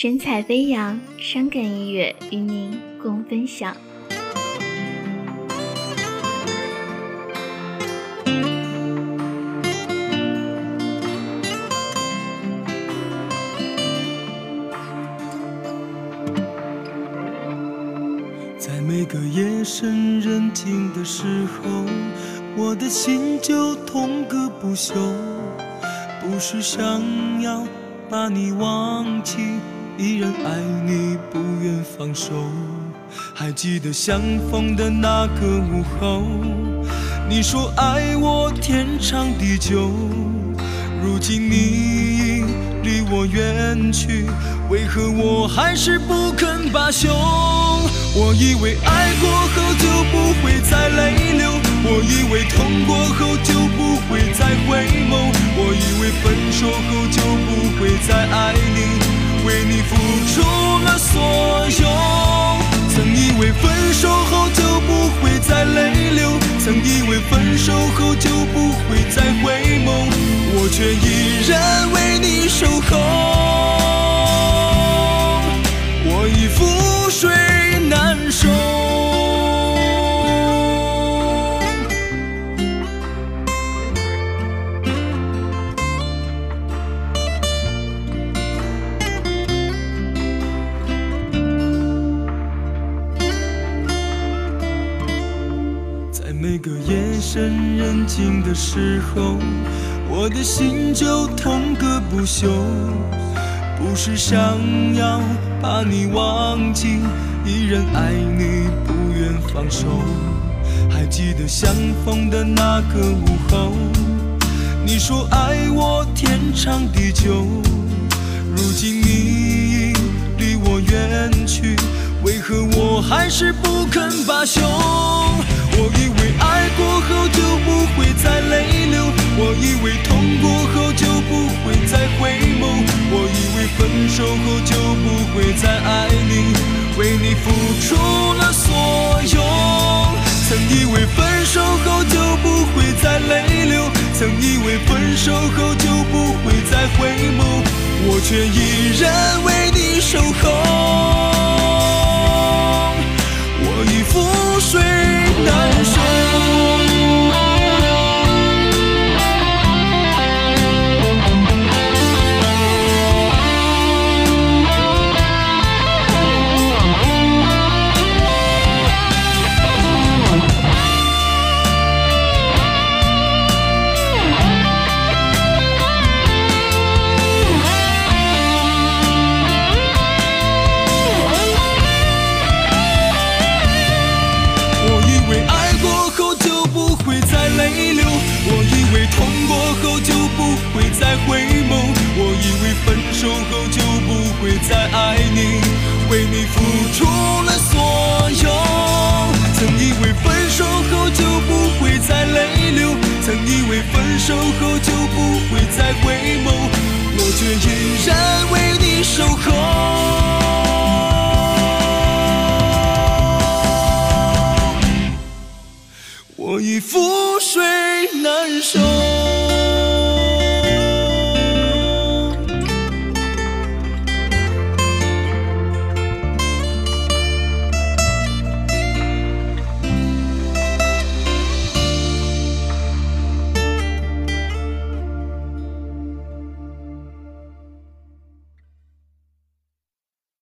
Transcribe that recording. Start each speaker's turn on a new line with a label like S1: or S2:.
S1: 神采飞扬，伤感音乐与您共分享。
S2: 在每个夜深人静的时候，我的心就痛个不休，不是想要把你忘记。依然爱你，不愿放手。还记得相逢的那个午后，你说爱我天长地久。如今你已离我远去，为何我还是不肯罢休？我以为爱过后就不会再为你付出了所有，曾以为分手后就不会再泪流，曾以为分手后就不会再回眸，我却依然为你守候，每个夜深人静的时候，我的心就痛个不休。不是想要把你忘记，依然爱你，不愿放手。还记得相逢的那个午后，你说爱我天长地久。如今你已离我远去，为何我还是不肯罢休？后就不会再爱你，为你付出了所有。曾以为分手后就不会再泪流，曾以为分手后就不会再回眸，我却依然为再爱你为你付出了所有。曾以为分手后就不会再泪流曾以为分手后就不会再回眸。我却依然